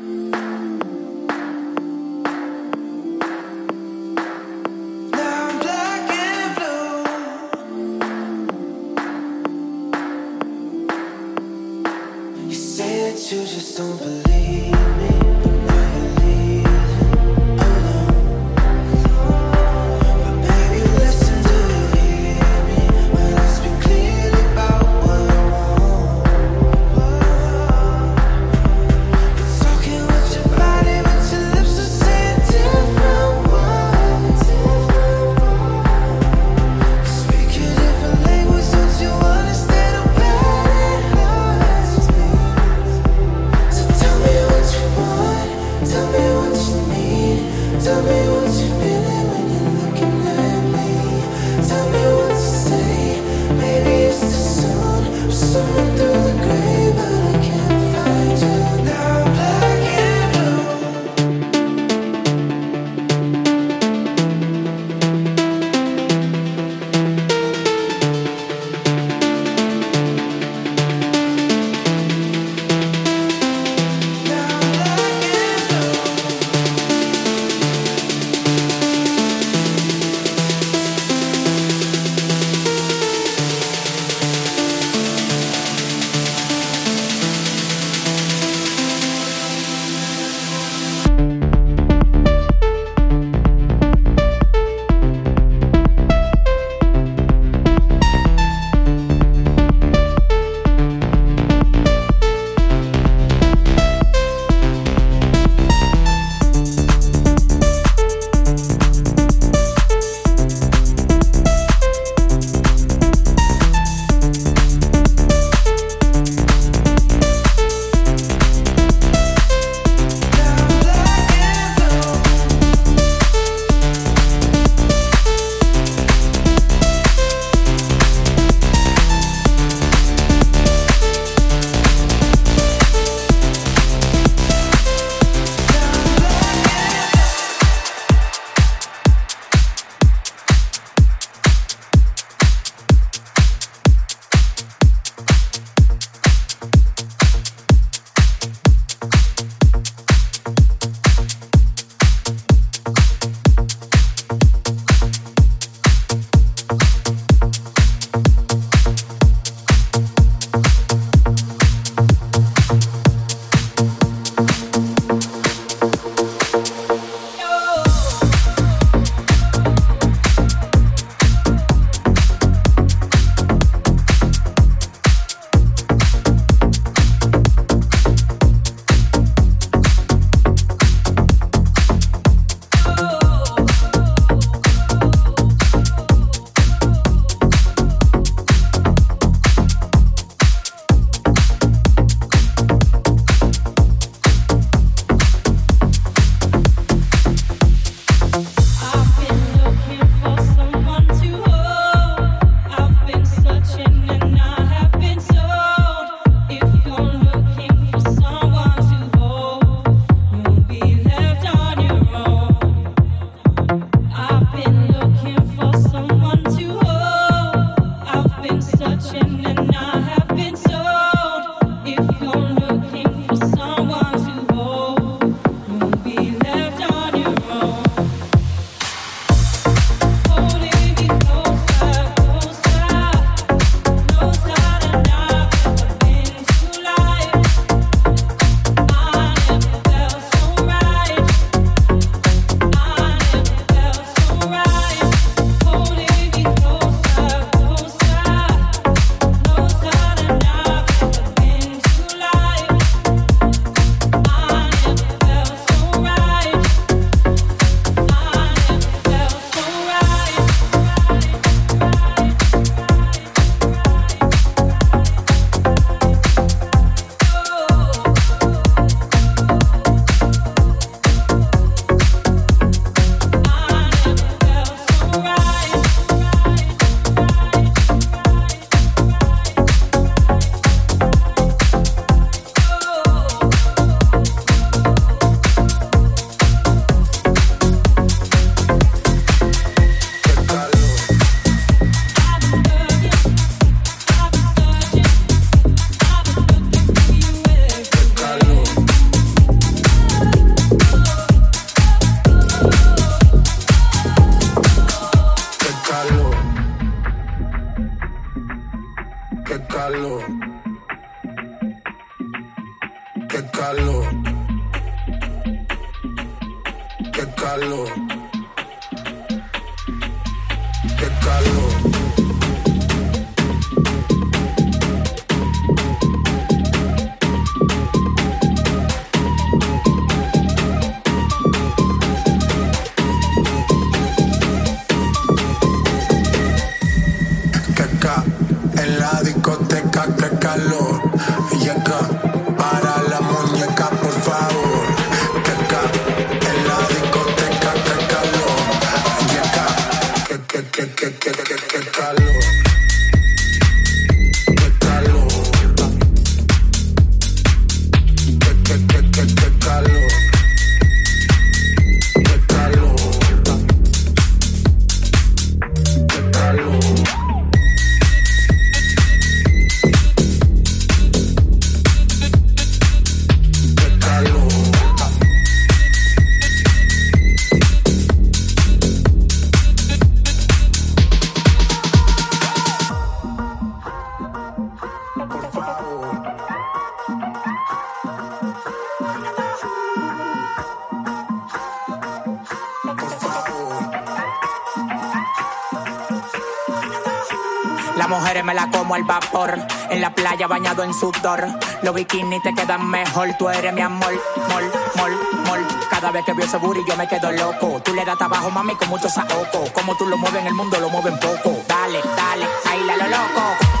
Now tell bañado en sudor. Los bikinis te quedan mejor, tú eres mi amor, mol, mol, mol. Cada vez que veo ese booty yo me quedo loco. Tú le das trabajo, mami, con mucho saoco. Como tú lo mueves en el mundo, lo mueven poco. Dale, dale, baila lo loco.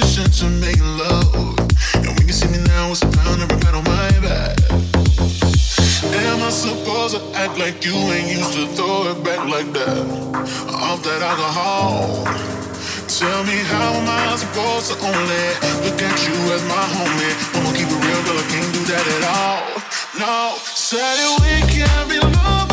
to make love. And when you see me now, it's a pound of regret on my back. Am I supposed to act like you ain't used to throw it back like that? Off that alcohol. Tell me how am I supposed to only? Look at you as my homie. I'ma keep it real, girl. I can't do that at all. No, said we can't be loved.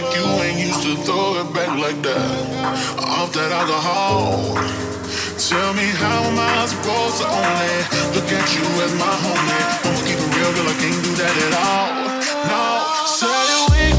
like you ain't used to throw it back like that. Off that alcohol. Tell me how am I supposed to only look at you as my homie? I'ma keep it real, girl, I can't do that at all. No, said it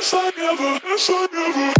Yes, I never. Yes, I never.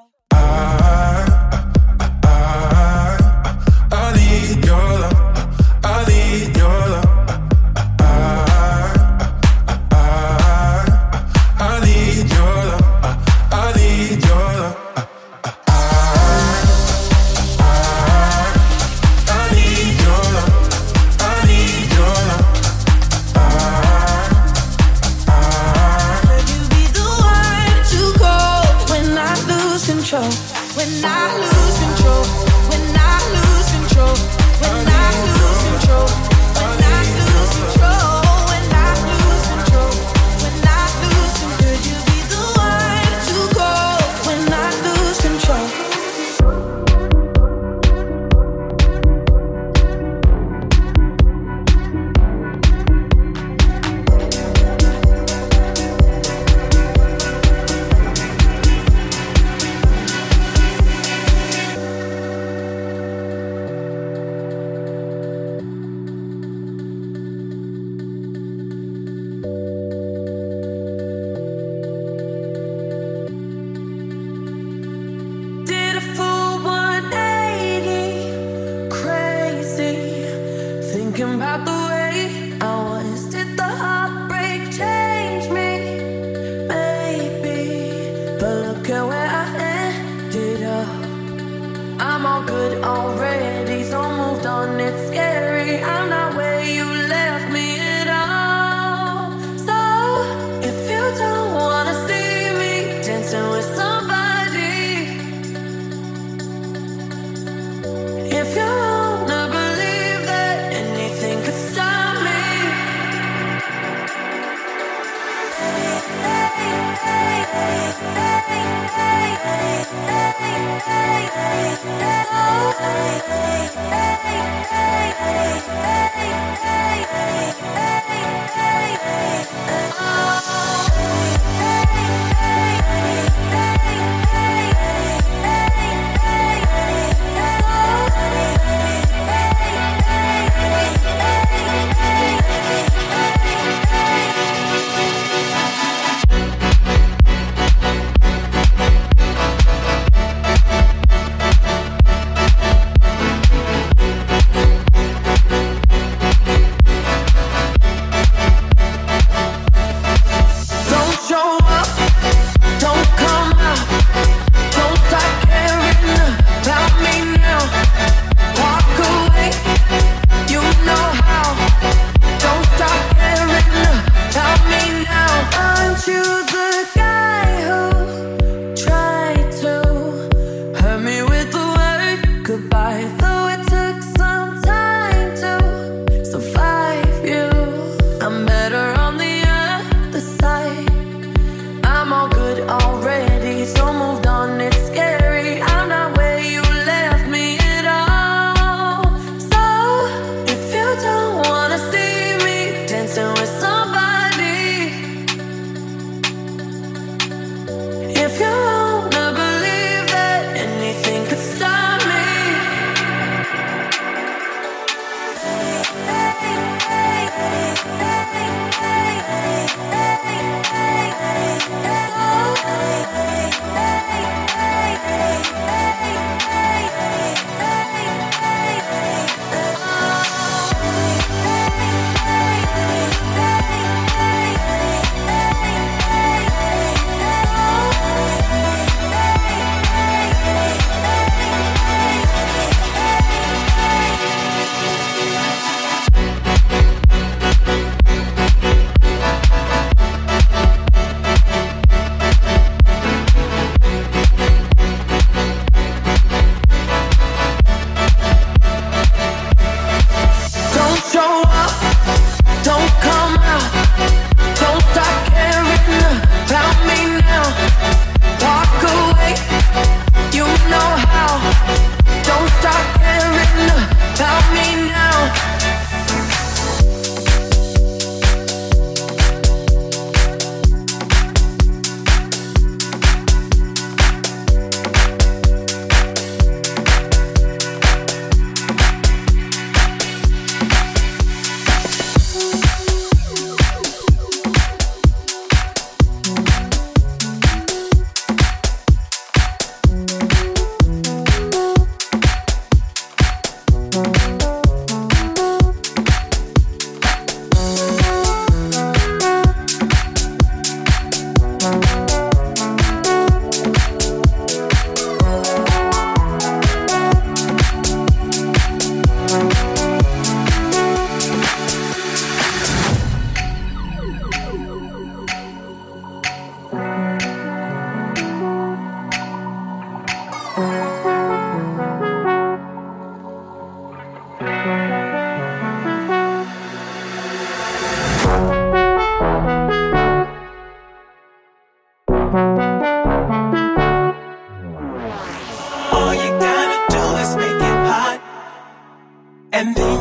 good already. Oh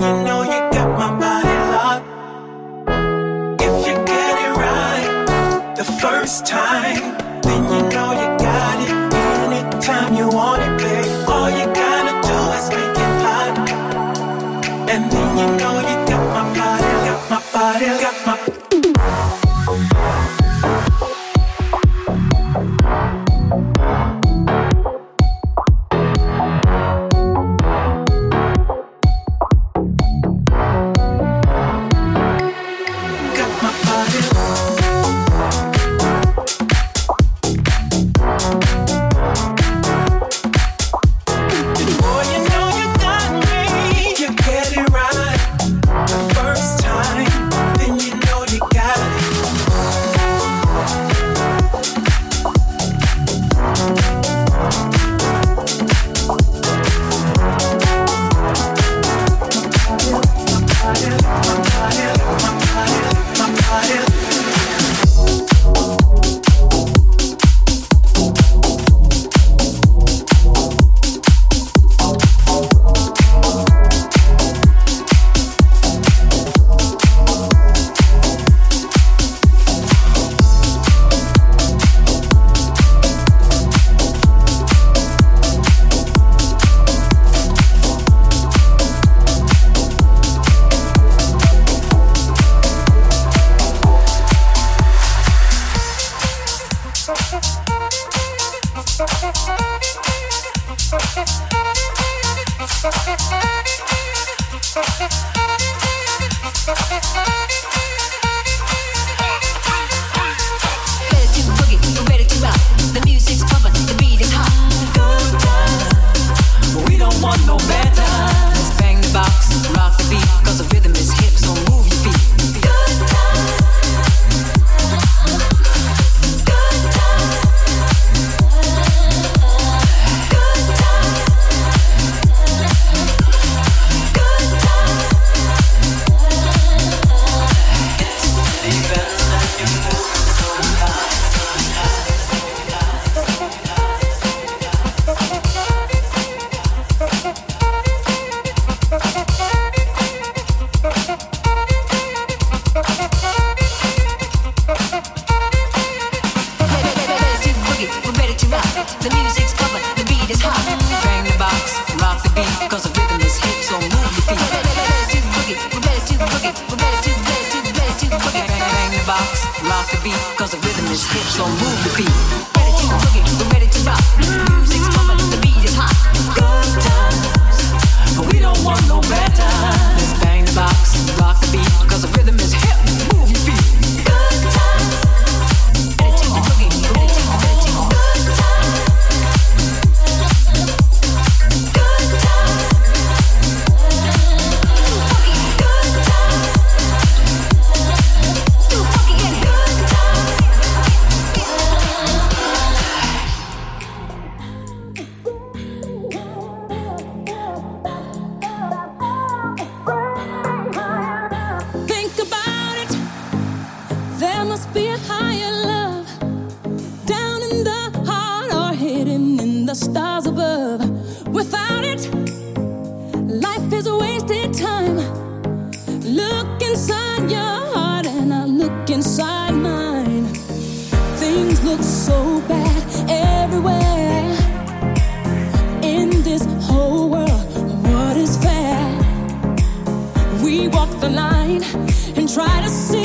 you know the line and try to see